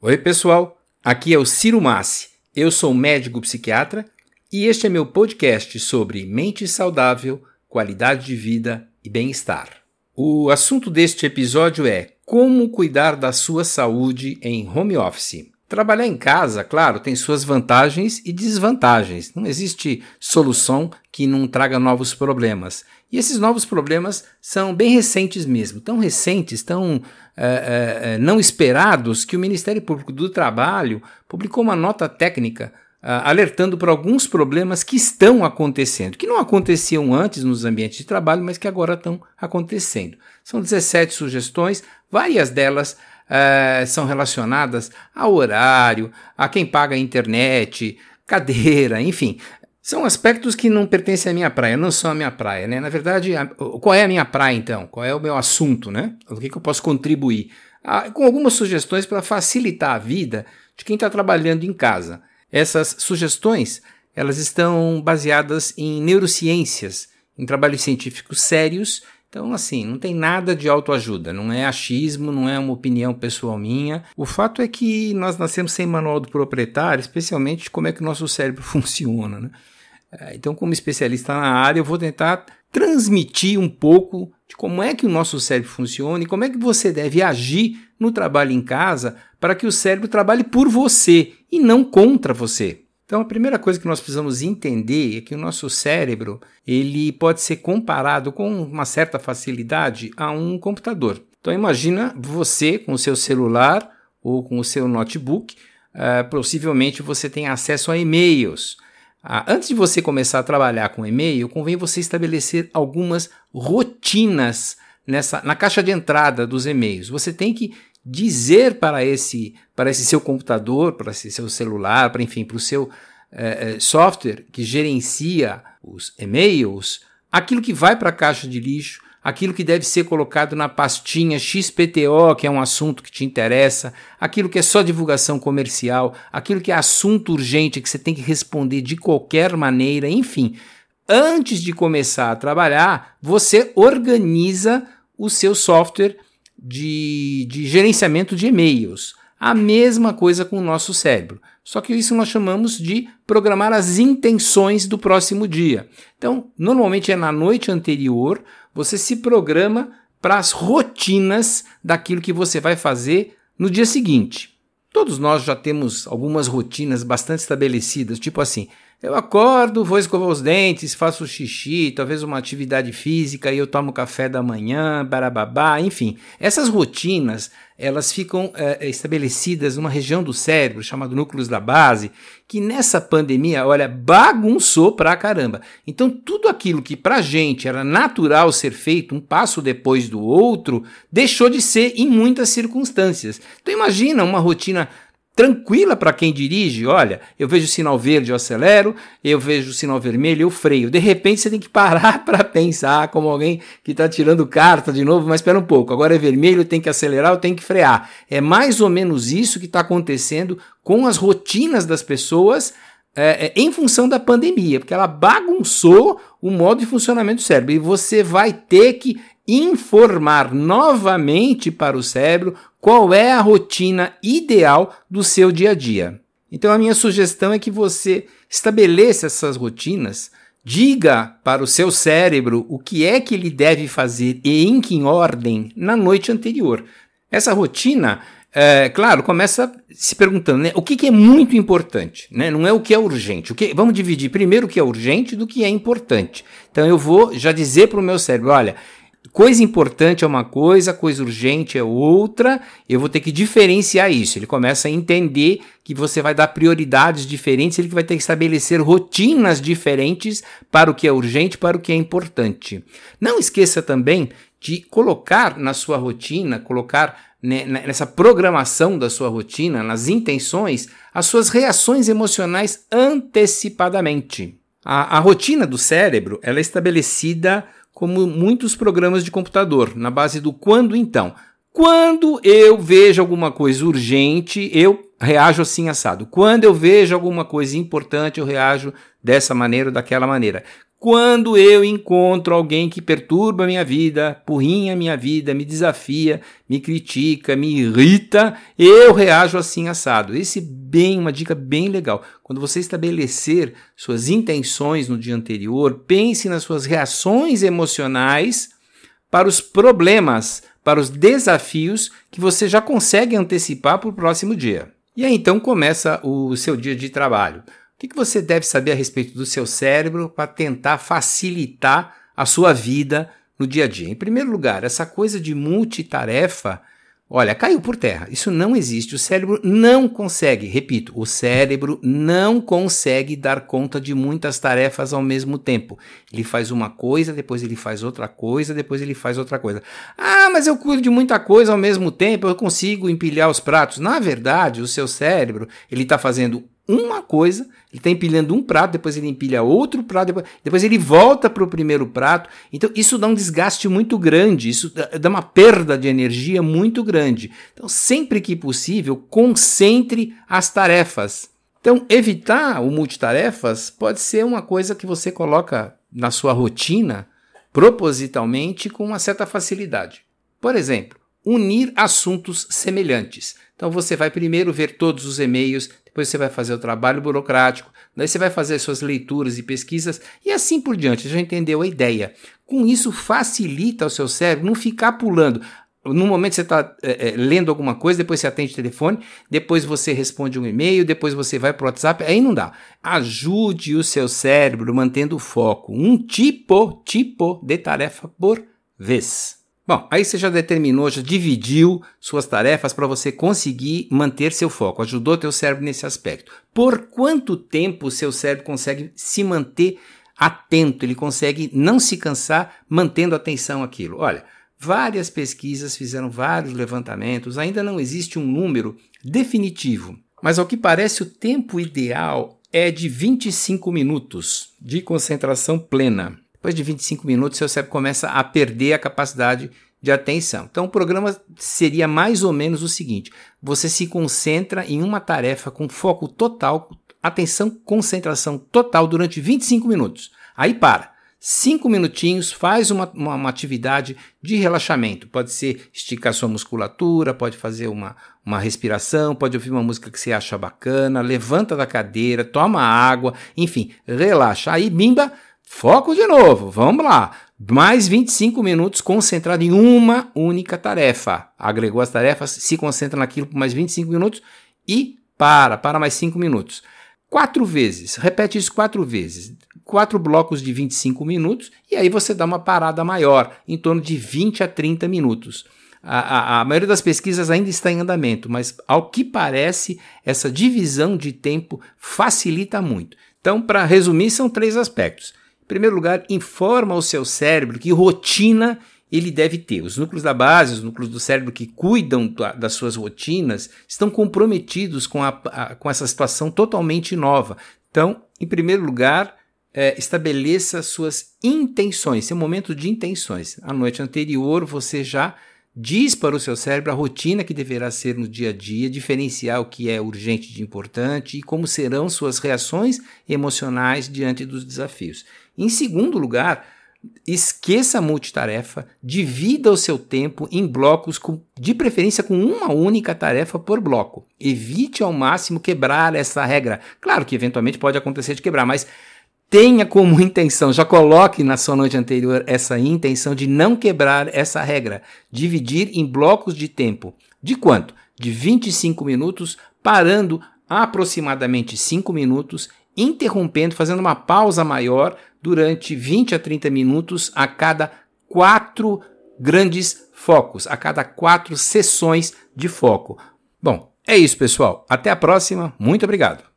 Oi, pessoal. Aqui é o Ciro Massi. Eu sou médico psiquiatra e este é meu podcast sobre mente saudável, qualidade de vida e bem-estar. O assunto deste episódio é como cuidar da sua saúde em home office. Trabalhar em casa, claro, tem suas vantagens e desvantagens. Não existe solução que não traga novos problemas. E esses novos problemas são bem recentes mesmo, tão recentes, tão é, é, não esperados, que o Ministério Público do Trabalho publicou uma nota técnica alertando para alguns problemas que estão acontecendo, que não aconteciam antes nos ambientes de trabalho, mas que agora estão acontecendo. São 17 sugestões, várias delas são relacionadas ao horário, a quem paga a internet, cadeira, enfim, são aspectos que não pertencem à minha praia, não são a minha praia, né? Na verdade, a, qual é a minha praia então? Qual é o meu assunto, né? O que, que eu posso contribuir? Ah, com algumas sugestões para facilitar a vida de quem está trabalhando em casa. Essas sugestões, elas estão baseadas em neurociências, em trabalhos científicos sérios. Então, assim, não tem nada de autoajuda, não é achismo, não é uma opinião pessoal minha. O fato é que nós nascemos sem manual do proprietário, especialmente como é que o nosso cérebro funciona, né? É, então, como especialista na área, eu vou tentar transmitir um pouco de como é que o nosso cérebro funciona e como é que você deve agir no trabalho em casa para que o cérebro trabalhe por você e não contra você. Então, a primeira coisa que nós precisamos entender é que o nosso cérebro ele pode ser comparado com uma certa facilidade a um computador. Então, imagina você com o seu celular ou com o seu notebook, uh, possivelmente você tem acesso a e-mails. Ah, antes de você começar a trabalhar com e-mail, convém você estabelecer algumas rotinas nessa, na caixa de entrada dos e-mails. Você tem que dizer para esse, para esse seu computador, para esse seu celular, para enfim, para o seu eh, software que gerencia os e-mails, aquilo que vai para a caixa de lixo, aquilo que deve ser colocado na pastinha XPTO, que é um assunto que te interessa, aquilo que é só divulgação comercial, aquilo que é assunto urgente que você tem que responder de qualquer maneira, enfim. Antes de começar a trabalhar, você organiza o seu software de, de gerenciamento de e-mails. A mesma coisa com o nosso cérebro. Só que isso nós chamamos de programar as intenções do próximo dia. Então, normalmente é na noite anterior, você se programa para as rotinas daquilo que você vai fazer no dia seguinte. Todos nós já temos algumas rotinas bastante estabelecidas, tipo assim: eu acordo, vou escovar os dentes, faço xixi, talvez uma atividade física, eu tomo café da manhã, barababá, enfim. Essas rotinas, elas ficam é, estabelecidas numa região do cérebro, chamado núcleos da base, que nessa pandemia, olha, bagunçou pra caramba. Então, tudo aquilo que pra gente era natural ser feito, um passo depois do outro, deixou de ser em muitas circunstâncias. Então, imagina uma rotina tranquila para quem dirige. Olha, eu vejo o sinal verde, eu acelero, eu vejo o sinal vermelho, eu freio. De repente você tem que parar para pensar, como alguém que está tirando carta de novo, mas espera um pouco, agora é vermelho, tem que acelerar, eu tenho que frear. É mais ou menos isso que está acontecendo com as rotinas das pessoas. É, é, em função da pandemia, porque ela bagunçou o modo de funcionamento do cérebro e você vai ter que informar novamente para o cérebro qual é a rotina ideal do seu dia a dia. Então, a minha sugestão é que você estabeleça essas rotinas, diga para o seu cérebro o que é que ele deve fazer e em que ordem na noite anterior. Essa rotina, é, claro, começa se perguntando né, o que, que, é muito importante, né? não é o que é urgente. O que, vamos dividir primeiro o que é urgente do que é importante. Então, eu vou já dizer para o meu cérebro: olha, Coisa importante é uma coisa, coisa urgente é outra. Eu vou ter que diferenciar isso. Ele começa a entender que você vai dar prioridades diferentes, ele vai ter que estabelecer rotinas diferentes para o que é urgente, para o que é importante. Não esqueça também de colocar na sua rotina, colocar nessa programação da sua rotina, nas intenções, as suas reações emocionais antecipadamente. A, a rotina do cérebro ela é estabelecida como muitos programas de computador, na base do quando então. Quando eu vejo alguma coisa urgente, eu reajo assim assado. Quando eu vejo alguma coisa importante, eu reajo dessa maneira ou daquela maneira. Quando eu encontro alguém que perturba minha vida, porrinha minha vida, me desafia, me critica, me irrita, eu reajo assim assado. Esse bem uma dica bem legal. Quando você estabelecer suas intenções no dia anterior, pense nas suas reações emocionais para os problemas, para os desafios que você já consegue antecipar para o próximo dia. E aí então começa o seu dia de trabalho. O que você deve saber a respeito do seu cérebro para tentar facilitar a sua vida no dia a dia? Em primeiro lugar, essa coisa de multitarefa, olha, caiu por terra. Isso não existe. O cérebro não consegue, repito, o cérebro não consegue dar conta de muitas tarefas ao mesmo tempo. Ele faz uma coisa, depois ele faz outra coisa, depois ele faz outra coisa. Ah, mas eu cuido de muita coisa ao mesmo tempo, eu consigo empilhar os pratos. Na verdade, o seu cérebro, ele está fazendo uma coisa, ele está empilhando um prato, depois ele empilha outro prato, depois, depois ele volta para o primeiro prato. Então, isso dá um desgaste muito grande, isso dá uma perda de energia muito grande. Então, sempre que possível, concentre as tarefas. Então, evitar o multitarefas pode ser uma coisa que você coloca na sua rotina propositalmente com uma certa facilidade. Por exemplo, unir assuntos semelhantes. Então você vai primeiro ver todos os e-mails, depois você vai fazer o trabalho burocrático, daí você vai fazer suas leituras e pesquisas e assim por diante. Já entendeu a ideia? Com isso, facilita o seu cérebro não ficar pulando. No momento você está é, é, lendo alguma coisa, depois você atende o telefone, depois você responde um e-mail, depois você vai para o WhatsApp, aí não dá. Ajude o seu cérebro mantendo o foco, um tipo, tipo de tarefa por vez. Bom, aí você já determinou, já dividiu suas tarefas para você conseguir manter seu foco, ajudou teu cérebro nesse aspecto. Por quanto tempo o seu cérebro consegue se manter atento, ele consegue não se cansar mantendo atenção àquilo? Olha, várias pesquisas fizeram vários levantamentos, ainda não existe um número definitivo, mas ao que parece o tempo ideal é de 25 minutos de concentração plena. Depois de 25 minutos, seu cérebro começa a perder a capacidade de atenção. Então, o programa seria mais ou menos o seguinte: você se concentra em uma tarefa com foco total, atenção, concentração total durante 25 minutos. Aí para. Cinco minutinhos, faz uma, uma, uma, atividade de relaxamento. Pode ser esticar sua musculatura, pode fazer uma, uma respiração, pode ouvir uma música que você acha bacana, levanta da cadeira, toma água, enfim, relaxa. Aí, bimba, Foco de novo, vamos lá. Mais 25 minutos concentrado em uma única tarefa. Agregou as tarefas, se concentra naquilo por mais 25 minutos e para, para mais 5 minutos. Quatro vezes, repete isso quatro vezes. Quatro blocos de 25 minutos e aí você dá uma parada maior, em torno de 20 a 30 minutos. A, a, a, maioria das pesquisas ainda está em andamento, mas ao que parece, essa divisão de tempo facilita muito. Então, para resumir, são três aspectos primeiro lugar, informa o seu cérebro que rotina ele deve ter. Os núcleos da base, os núcleos do cérebro que cuidam das suas rotinas, estão comprometidos com, a, a, com essa situação totalmente nova. Então, em primeiro lugar, é, estabeleça suas intenções, seu momento de intenções. A noite anterior, você já diz para o seu cérebro a rotina que deverá ser no dia a dia, diferenciar o que é urgente de importante e como serão suas reações emocionais diante dos desafios. Em segundo lugar, esqueça a multitarefa, divida o seu tempo em blocos, com, de preferência com uma única tarefa por bloco. Evite ao máximo quebrar essa regra. Claro que eventualmente pode acontecer de quebrar, mas tenha como intenção, já coloque na sua noite anterior essa intenção de não quebrar essa regra. Dividir em blocos de tempo. De quanto? De 25 minutos, parando aproximadamente 5 minutos interrompendo, fazendo uma pausa maior durante 20 a 30 minutos a cada quatro grandes focos, a cada quatro sessões de foco. Bom, é isso, pessoal. Até a próxima. Muito obrigado.